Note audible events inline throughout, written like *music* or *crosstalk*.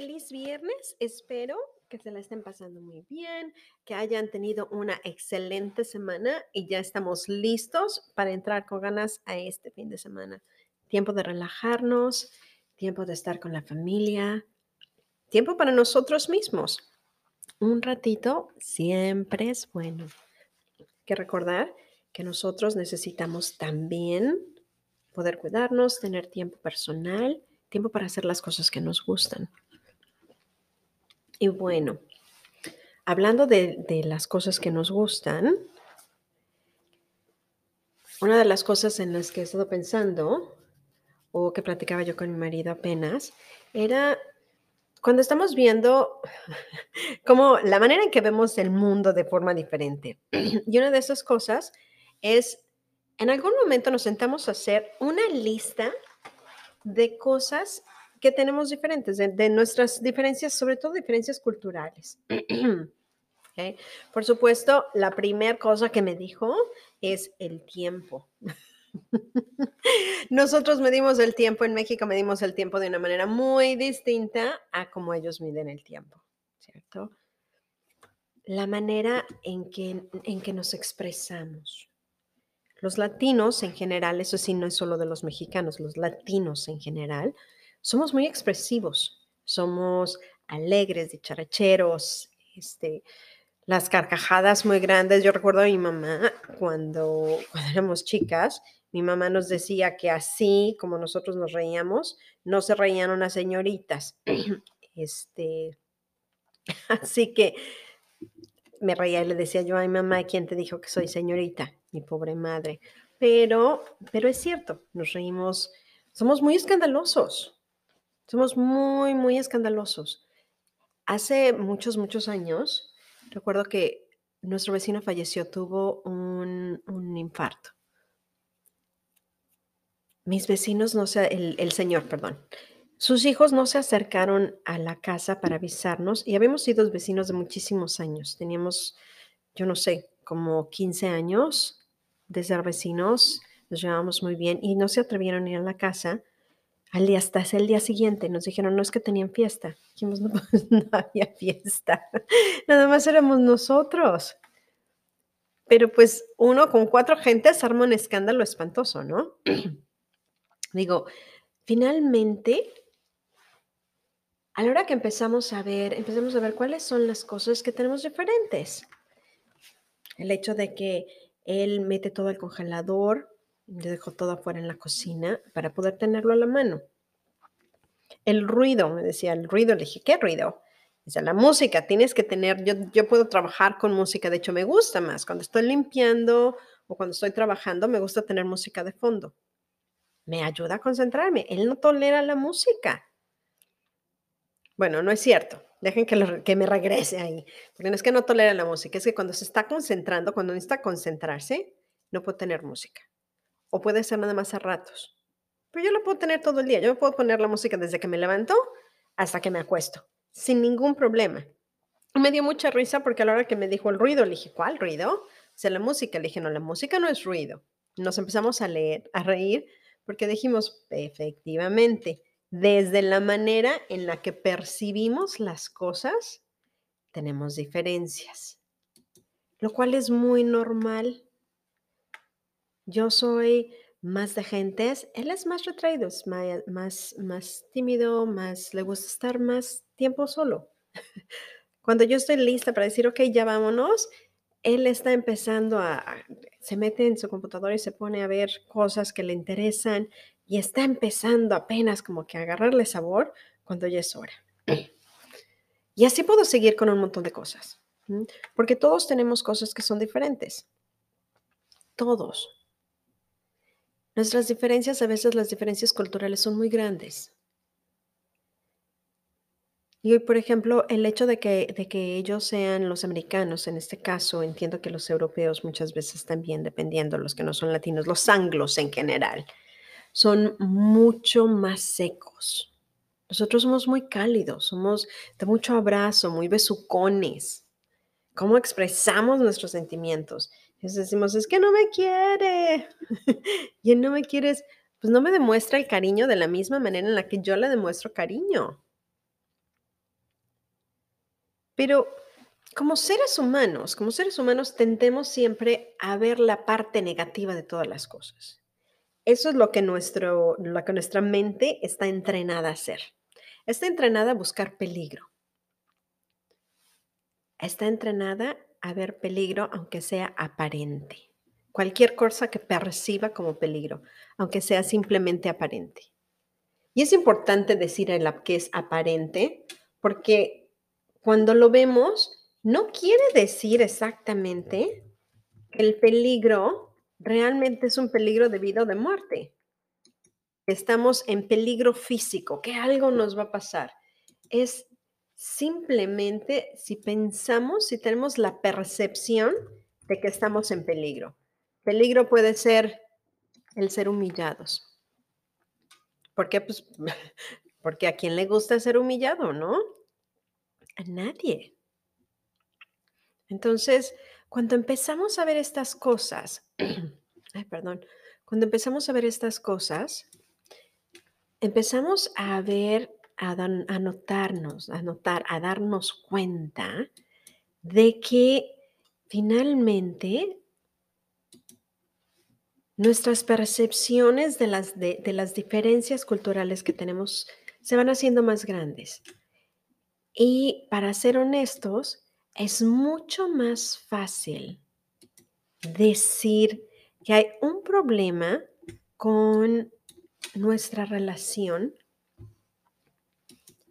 Feliz viernes. Espero que se la estén pasando muy bien, que hayan tenido una excelente semana y ya estamos listos para entrar con ganas a este fin de semana. Tiempo de relajarnos, tiempo de estar con la familia, tiempo para nosotros mismos. Un ratito siempre es bueno. Hay que recordar que nosotros necesitamos también poder cuidarnos, tener tiempo personal, tiempo para hacer las cosas que nos gustan. Y bueno, hablando de, las cosas que nos gustan, una de las cosas en las que he estado pensando, o que platicaba yo con mi marido apenas, era cuando estamos viendo *laughs* como la manera en que vemos el mundo de forma diferente. *clears throat* Y una de esas cosas es, en algún momento nos sentamos a hacer una lista de cosas que tenemos diferentes, de, nuestras diferencias, sobre todo diferencias culturales. *clears throat* Por supuesto, la primera cosa que me dijo es el tiempo. *laughs* Nosotros medimos el tiempo en México, medimos el tiempo de una manera muy distinta a como ellos miden el tiempo, ¿cierto? La manera en que, en que nos expresamos. Los latinos en general, eso sí no es solo de los mexicanos, los latinos en general, somos muy expresivos, somos alegres, dicharacheros, este, las carcajadas muy grandes. Yo recuerdo a mi mamá cuando, *laughs* cuando éramos chicas, mi mamá nos decía que así como nosotros nos reíamos, no se reían unas señoritas. *clears throat* Este, *laughs* así que me reía y le decía yo, ay mamá, ¿quién te dijo que soy señorita? Mi pobre madre. Pero, pero es cierto, nos reímos, somos muy escandalosos, somos muy, muy escandalosos. Hace muchos, muchos años, recuerdo que nuestro vecino falleció, tuvo un, infarto. Mis vecinos no se, el, el señor, perdón, sus hijos no se acercaron a la casa para avisarnos y habíamos sido vecinos de muchísimos años. Teníamos, yo no sé, como 15 años de ser vecinos, nos llevábamos muy bien y no se atrevieron a ir a la casa al día, hasta el día siguiente nos dijeron, no es que tenían fiesta. Dijimos, no, *laughs* pues, no había fiesta. *laughs* Nada más éramos nosotros. Pero pues uno con cuatro gentes arma un escándalo espantoso, ¿no? *clears throat* Digo, finalmente, a la hora que empezamos a ver, empezamos a ver cuáles son las cosas que tenemos diferentes. El hecho de que él mete todo al congelador, yo dejo todo afuera en la cocina para poder tenerlo a la mano. El ruido, me decía, el ruido, le dije, ¿qué ruido? Dice, la música, tienes que tener, yo, yo puedo trabajar con música, de hecho me gusta más, cuando estoy limpiando o cuando estoy trabajando, me gusta tener música de fondo. Me ayuda a concentrarme, él no tolera la música. Bueno, no es cierto, dejen que, que me regrese ahí, porque no es que no tolera la música, es que cuando se está concentrando, cuando necesita concentrarse, no puede tener música o puede ser nada más a ratos. Pero yo lo puedo tener todo el día. Yo puedo poner la música desde que me levanto hasta que me acuesto, sin ningún problema. me dio mucha risa porque a la hora que me dijo el ruido, le dije, ¿cuál ruido? O sea, la música. Le dije, no, la música no es ruido. Nos empezamos a leer, a reír, porque dijimos, efectivamente, desde la manera en la que percibimos las cosas, tenemos diferencias, lo cual es muy normal. Yo soy más de gentes, él es más retraído, es más, más, tímido, más le gusta estar más tiempo solo. Cuando yo estoy lista para decir, ok, ya vámonos, él está empezando a, se mete en su computadora y se pone a ver cosas que le interesan y está empezando apenas como que a agarrarle sabor cuando ya es hora. Y así puedo seguir con un montón de cosas, porque todos tenemos cosas que son diferentes. Todos. Nuestras diferencias, a veces las diferencias culturales son muy grandes. Y hoy, por ejemplo, el hecho de que, de que ellos sean los americanos, en este caso, entiendo que los europeos muchas veces también, dependiendo, los que no son latinos, los anglos en general, son mucho más secos. Nosotros somos muy cálidos, somos de mucho abrazo, muy besucones. ¿Cómo expresamos nuestros sentimientos? Es decimos, es que no me quiere. *laughs* y él no me quiere, pues no me demuestra el cariño de la misma manera en la que yo le demuestro cariño. Pero como seres humanos, como seres humanos tendemos siempre a ver la parte negativa de todas las cosas. Eso es lo que, nuestro, lo que nuestra mente está entrenada a hacer. Está entrenada a buscar peligro. Está entrenada a ver peligro aunque sea aparente. Cualquier cosa que perciba como peligro, aunque sea simplemente aparente. Y es importante decir el que es aparente porque cuando lo vemos, no quiere decir exactamente que el peligro realmente es un peligro de vida o de muerte. Estamos en peligro físico, que algo nos va a pasar. Es simplemente si pensamos, si tenemos la percepción de que estamos en peligro. Peligro puede ser el ser humillados. ¿Por qué? Pues *laughs* porque a quién le gusta ser humillado, ¿no? A nadie. Entonces, cuando empezamos a ver estas cosas, *clears throat* ay, perdón, cuando empezamos a ver estas cosas, empezamos a ver, a, a notarnos, a notar, a darnos cuenta de que finalmente nuestras percepciones de las, de las diferencias culturales que tenemos se van haciendo más grandes. Y para ser honestos, es mucho más fácil decir que hay un problema con nuestra relación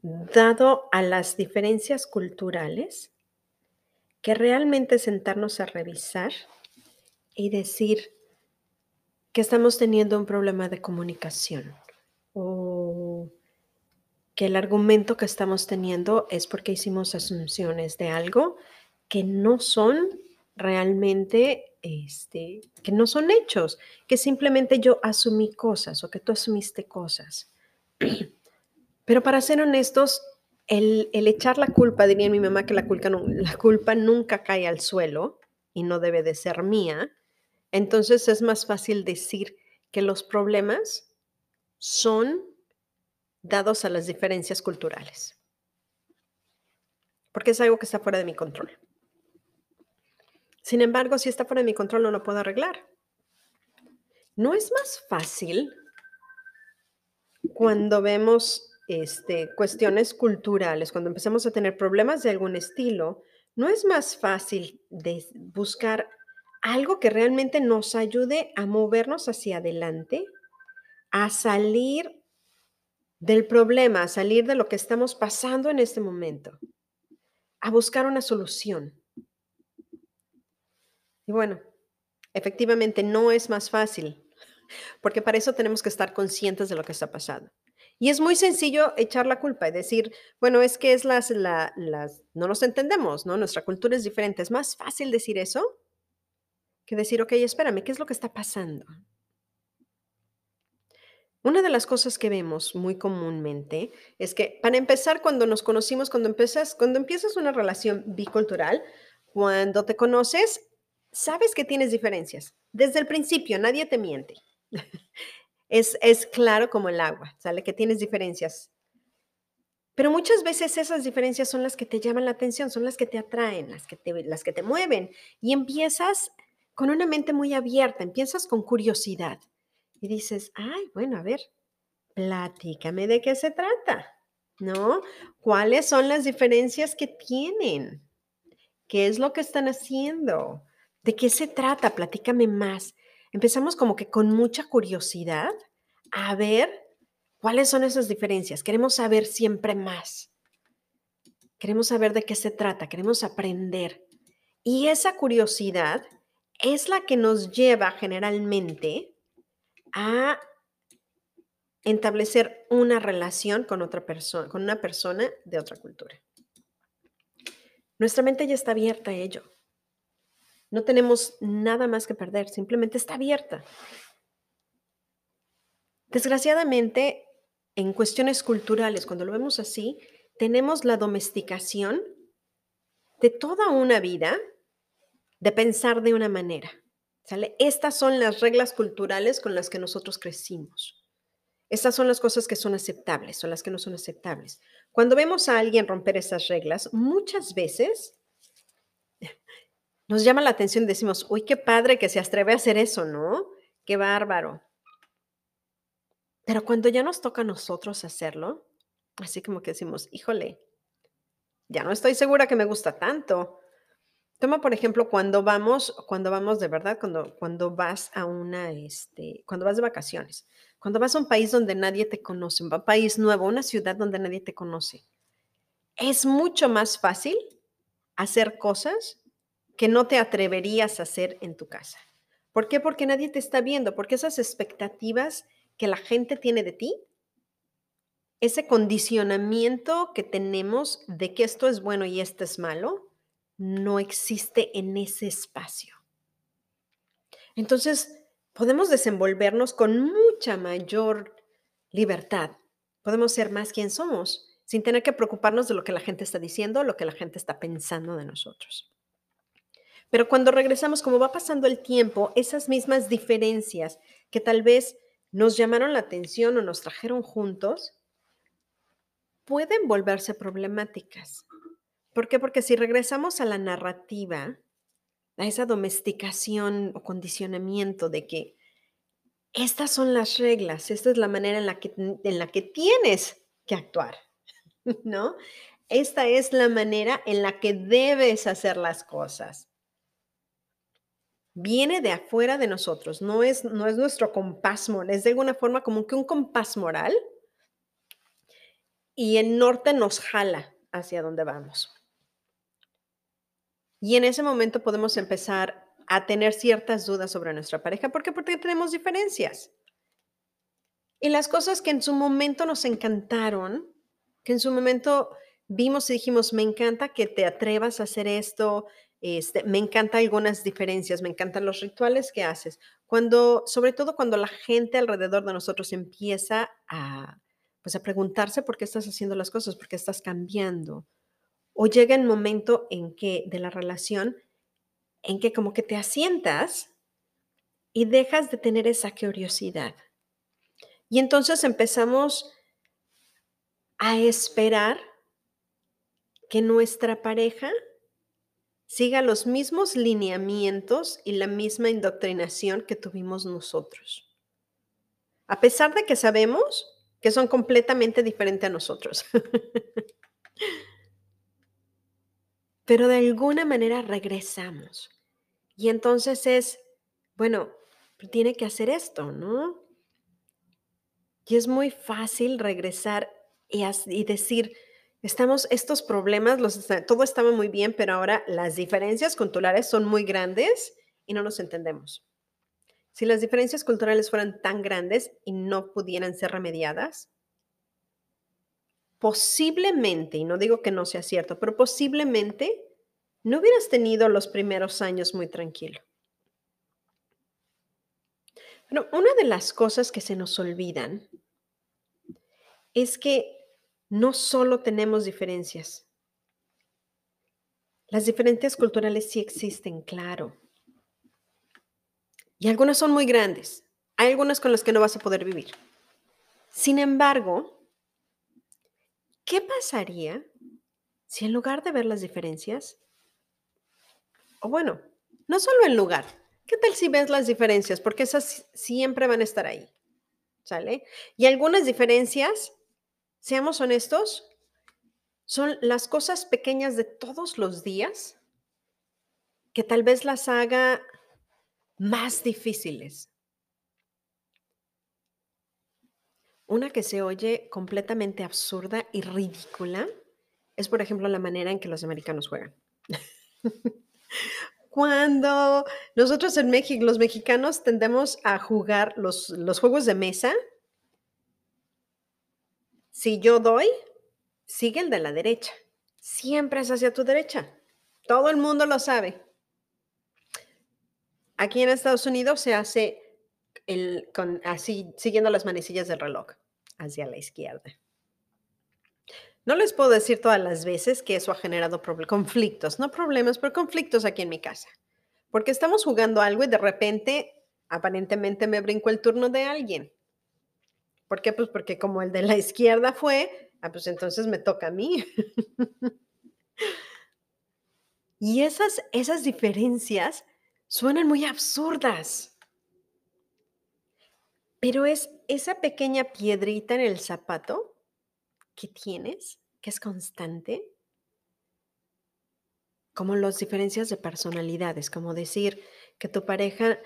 dado a las diferencias culturales que realmente sentarnos a revisar y decir que estamos teniendo un problema de comunicación o que el argumento que estamos teniendo es porque hicimos asunciones de algo que no son realmente, este, que no son hechos, que simplemente yo asumí cosas o que tú asumiste cosas. *clears throat* Pero para ser honestos, el, echar la culpa, diría mi mamá que la culpa, la culpa nunca cae al suelo y no debe de ser mía, entonces es más fácil decir que los problemas son dados a las diferencias culturales. Porque es algo que está fuera de mi control. Sin embargo, si está fuera de mi control, no lo puedo arreglar. ¿No es más fácil cuando vemos este, cuestiones culturales, cuando empezamos a tener problemas de algún estilo, no es más fácil de buscar algo que realmente nos ayude a movernos hacia adelante, a salir del problema, a salir de lo que estamos pasando en este momento, a buscar una solución. Y bueno, efectivamente no es más fácil, porque para eso tenemos que estar conscientes de lo que está pasando. Y es muy sencillo echar la culpa y decir, bueno, es que es las, las, no nos entendemos, ¿no? Nuestra cultura es diferente. Es más fácil decir eso que decir, ok, espérame, ¿qué es lo que está pasando? Una de las cosas que vemos muy comúnmente es que, para empezar, cuando nos conocimos, cuando empiezas, cuando empiezas una relación bicultural, cuando te conoces, sabes que tienes diferencias. Desde el principio, nadie te miente. Es, es claro como el agua, sale que tienes diferencias. Pero muchas veces esas diferencias son las que te llaman la atención, son las que te atraen, las que te, las que te mueven. Y empiezas con una mente muy abierta, empiezas con curiosidad y dices, ay, bueno, a ver, platícame de qué se trata. ¿no? ¿Cuáles son las diferencias que tienen? ¿Qué es lo que están haciendo? ¿De qué se trata? Platícame más. Empezamos como que con mucha curiosidad a ver cuáles son esas diferencias. Queremos saber siempre más. Queremos saber de qué se trata, queremos aprender. Y esa curiosidad es la que nos lleva generalmente a establecer una relación con otra persona, con una persona de otra cultura. Nuestra mente ya está abierta a ello. No tenemos nada más que perder, simplemente está abierta. Desgraciadamente, en cuestiones culturales, cuando lo vemos así, tenemos la domesticación de toda una vida de pensar de una manera. Estas son las reglas culturales con las que nosotros crecimos. Estas son las cosas que son aceptables o las que no son aceptables. Cuando vemos a alguien romper esas reglas, muchas veces nos llama la atención y decimos, uy, qué padre que se atreve a hacer eso, ¿no? Qué bárbaro. Pero cuando ya nos toca a nosotros hacerlo, así como que decimos, híjole, ya no estoy segura que me gusta tanto. Toma, por ejemplo, cuando vamos, cuando vamos de verdad, cuando, cuando vas a una, este, cuando vas de vacaciones, cuando vas a un país donde nadie te conoce, un país nuevo, una ciudad donde nadie te conoce, es mucho más fácil hacer cosas que no te atreverías a hacer en tu casa. ¿Por qué? Porque nadie te está viendo, porque esas expectativas que la gente tiene de ti, ese condicionamiento que tenemos de que esto es bueno y esto es malo, no existe en ese espacio. Entonces, podemos desenvolvernos con mucha mayor libertad. Podemos ser más quien somos sin tener que preocuparnos de lo que la gente está diciendo, lo que la gente está pensando de nosotros. Pero cuando regresamos, como va pasando el tiempo, esas mismas diferencias que tal vez nos llamaron la atención o nos trajeron juntos, pueden volverse problemáticas. ¿Por qué? Porque si regresamos a la narrativa, a esa domesticación o condicionamiento de que estas son las reglas, esta es la manera en la que, en la que tienes que actuar, *laughs* ¿no? Esta es la manera en la que debes hacer las cosas. Viene de afuera de nosotros, no es, no es nuestro compás moral, es de alguna forma como que un compás moral y el norte nos jala hacia donde vamos. Y en ese momento podemos empezar a tener ciertas dudas sobre nuestra pareja. ¿Por qué? Porque tenemos diferencias. Y las cosas que en su momento nos encantaron, que en su momento vimos y dijimos, me encanta que te atrevas a hacer esto, este, me encantan algunas diferencias, me encantan los rituales que haces. Cuando, sobre todo cuando la gente alrededor de nosotros empieza a, pues a preguntarse por qué estás haciendo las cosas, por qué estás cambiando, o llega el momento en que de la relación en que como que te asientas y dejas de tener esa curiosidad. Y entonces empezamos a esperar que nuestra pareja siga los mismos lineamientos y la misma indoctrinación que tuvimos nosotros. A pesar de que sabemos que son completamente diferentes a nosotros. *laughs* pero de alguna manera regresamos. Y entonces es, bueno, tiene que hacer esto, ¿no? Y es muy fácil regresar y, decir, estamos, estos problemas, los, todo estaba muy bien, pero ahora las diferencias culturales son muy grandes y no nos entendemos. Si las diferencias culturales fueran tan grandes y no pudieran ser remediadas, posiblemente, y no digo que no sea cierto, pero posiblemente no hubieras tenido los primeros años muy tranquilo. Bueno, una de las cosas que se nos olvidan es que no solo tenemos diferencias. Las diferencias culturales sí existen, claro. Y algunas son muy grandes. Hay algunas con las que no vas a poder vivir. Sin embargo, ¿Qué pasaría si en lugar de ver las diferencias, o bueno, no solo en lugar, ¿qué tal si ves las diferencias? Porque esas siempre van a estar ahí, ¿sale? Y algunas diferencias seamos honestos, son las cosas pequeñas de todos los días que tal vez las haga más difíciles. Una que se oye completamente absurda y ridícula es, por ejemplo, la manera en que los americanos juegan. *laughs* Cuando nosotros en México, los mexicanos tendemos a jugar los, los juegos de mesa, si yo doy, sigue el de la derecha. Siempre es hacia tu derecha. Todo el mundo lo sabe. Aquí en Estados Unidos se hace el, con, así, siguiendo las manecillas del reloj, hacia la izquierda. No les puedo decir todas las veces que eso ha generado conflictos, no problemas, pero conflictos aquí en mi casa. Porque estamos jugando algo y de repente, aparentemente me brinco el turno de alguien. ¿Por qué? Pues porque como el de la izquierda fue, ah, pues entonces me toca a mí. y esas, esas diferencias suenan muy absurdas. Pero es esa pequeña piedrita en el zapato que tienes, que es constante, como las diferencias de personalidades, como decir que tu pareja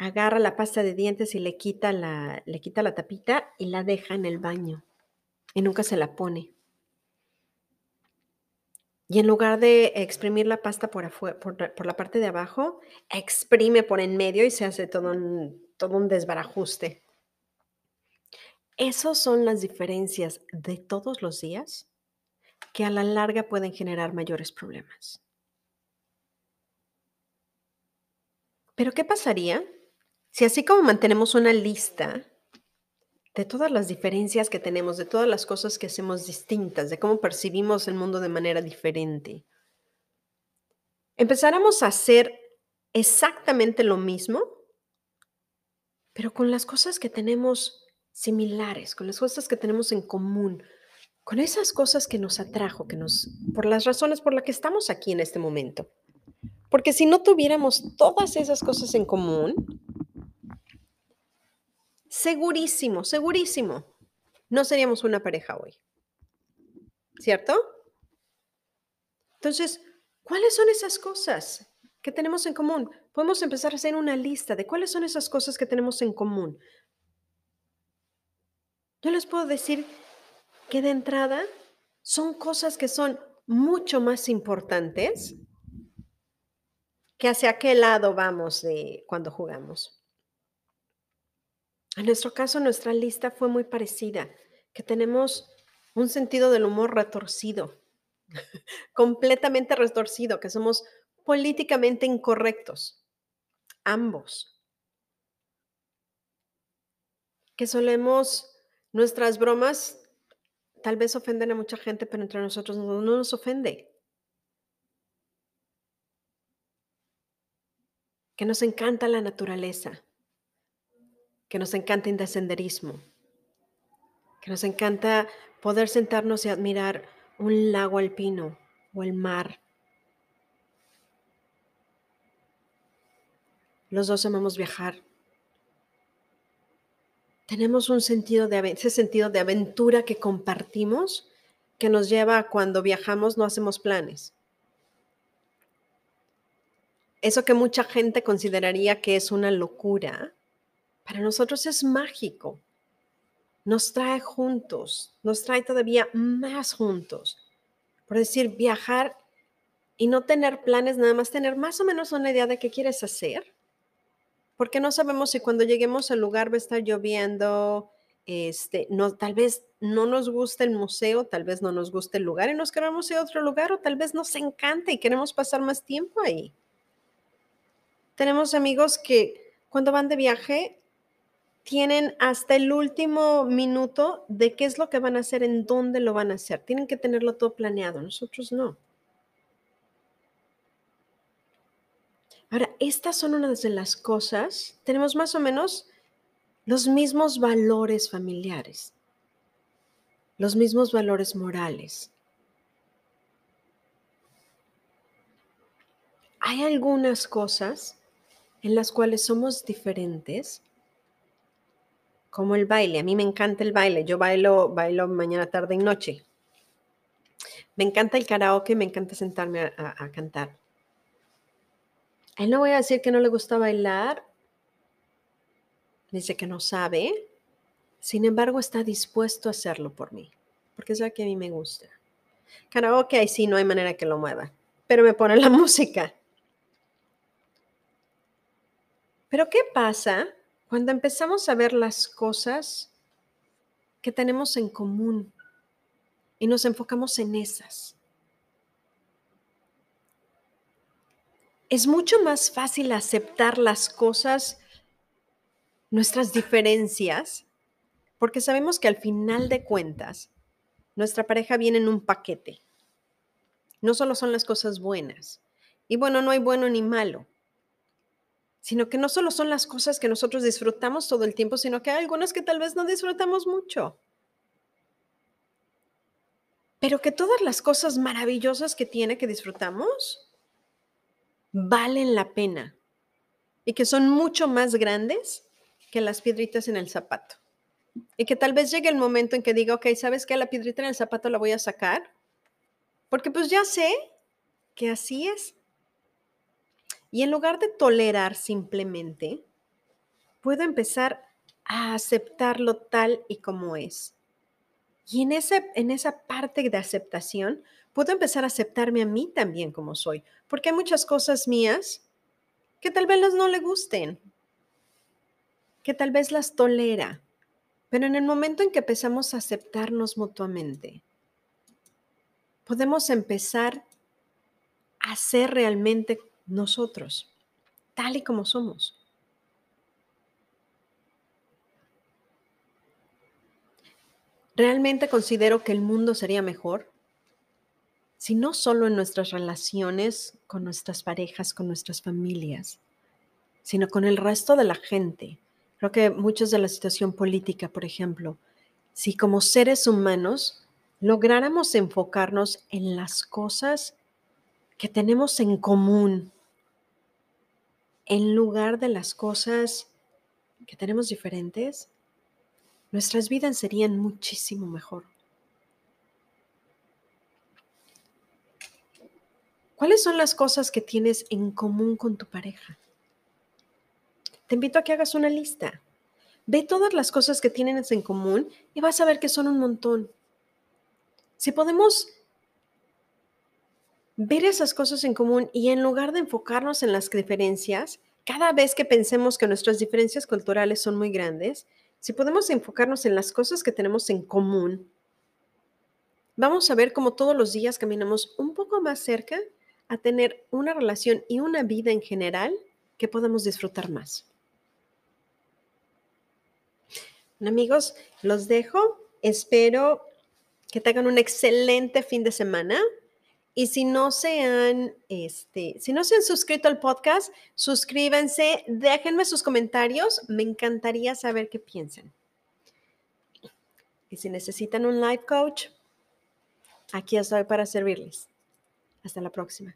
agarra la pasta de dientes y le quita la, le quita la tapita y la deja en el baño y nunca se la pone. Y en lugar de exprimir la pasta por, afuera, por, la parte de abajo, exprime por en medio y se hace todo un, todo un desbarajuste. Esas son las diferencias de todos los días que a la larga pueden generar mayores problemas. Pero ¿qué pasaría si así como mantenemos una lista de todas las diferencias que tenemos, de todas las cosas que hacemos distintas, de cómo percibimos el mundo de manera diferente, empezáramos a hacer exactamente lo mismo, pero con las cosas que tenemos similares, con las cosas que tenemos en común, con esas cosas que nos atrajo, que nos, por las razones por las que estamos aquí en este momento. Porque si no tuviéramos todas esas cosas en común, segurísimo, segurísimo, no seríamos una pareja hoy. ¿Cierto? Entonces, ¿cuáles son esas cosas que tenemos en común? Podemos empezar a hacer una lista de cuáles son esas cosas que tenemos en común. Yo les puedo decir que de entrada son cosas que son mucho más importantes que hacia qué lado vamos de cuando jugamos. En nuestro caso, nuestra lista fue muy parecida, que tenemos un sentido del humor retorcido, *laughs* completamente retorcido, que somos políticamente incorrectos, ambos, que solemos Nuestras bromas tal vez ofenden a mucha gente, pero entre nosotros no, nos ofende. Que nos encanta la naturaleza, que nos encanta el senderismo, que nos encanta poder sentarnos y admirar un lago alpino o el mar. Los dos amamos viajar tenemos un sentido de ese sentido de aventura que compartimos que nos lleva a cuando viajamos no hacemos planes. Eso que mucha gente consideraría que es una locura, para nosotros es mágico. Nos trae juntos, nos trae todavía más juntos. Por decir, viajar y no tener planes, nada más tener más o menos una idea de qué quieres hacer porque no sabemos si cuando lleguemos al lugar va a estar lloviendo, este, tal vez no nos guste el museo, tal vez no nos guste el lugar y nos queremos ir a otro lugar o tal vez nos encanta y queremos pasar más tiempo ahí. Tenemos amigos que cuando van de viaje tienen hasta el último minuto de qué es lo que van a hacer, en dónde lo van a hacer. Tienen que tenerlo todo planeado, nosotros no. Ahora, estas son unas de las cosas, tenemos más o menos los mismos valores familiares, los mismos valores morales. Hay algunas cosas en las cuales somos diferentes, como el baile. A mí me encanta el baile. Yo bailo, bailo mañana, tarde y noche. Me encanta el karaoke, me encanta sentarme a, cantar. él no voy a decir que no le gusta bailar. Dice que no sabe. Sin embargo, está dispuesto a hacerlo por mí, porque lo que a mí me gusta. Karaoke, ahí sí, no hay manera que lo mueva, pero me pone la *laughs* música. Pero ¿qué pasa cuando empezamos a ver las cosas que tenemos en común y nos enfocamos en esas? Es mucho más fácil aceptar las cosas, nuestras diferencias, porque sabemos que al final de cuentas, nuestra pareja viene en un paquete. No solo son las cosas buenas. Y bueno, no hay bueno ni malo sino que no solo son las cosas que nosotros disfrutamos todo el tiempo, sino que hay algunas que tal vez no disfrutamos mucho. Pero que todas las cosas maravillosas que tiene que disfrutamos valen la pena y que son mucho más grandes que las piedritas en el zapato. Y que tal vez llegue el momento en que diga, ok, ¿sabes qué? La piedrita en el zapato la voy a sacar, porque pues ya sé que así es. Y en lugar de tolerar simplemente, puedo empezar a aceptarlo tal y como es. Y en, ese, en esa parte de aceptación, puedo empezar a aceptarme a mí también como soy, porque hay muchas cosas mías que tal vez no le gusten, que tal vez las tolera, pero en el momento en que empezamos a aceptarnos mutuamente, podemos empezar a ser realmente nosotros, tal y como somos. Realmente considero que el mundo sería mejor si no solo en nuestras relaciones con nuestras parejas, con nuestras familias, sino con el resto de la gente. Creo que muchos de la situación política, por ejemplo, si como seres humanos lográramos enfocarnos en las cosas que tenemos en común, en lugar de las cosas que tenemos diferentes, nuestras vidas serían muchísimo mejor. ¿Cuáles son las cosas que tienes en común con tu pareja? Te invito a que hagas una lista. Ve todas las cosas que tienes en común y vas a ver que son un montón. Si podemos ver esas cosas en común y en lugar de enfocarnos en las diferencias, cada vez que pensemos que nuestras diferencias culturales son muy grandes, si podemos enfocarnos en las cosas que tenemos en común, vamos a ver cómo todos los días caminamos un poco más cerca a tener una relación y una vida en general que podamos disfrutar más. amigos, los dejo. Espero que tengan un excelente fin de semana. Y si no se han, este, si no se han suscrito al podcast, suscríbanse, déjenme sus comentarios, me encantaría saber qué piensan. Y si necesitan un life coach, aquí estoy para servirles. Hasta la próxima.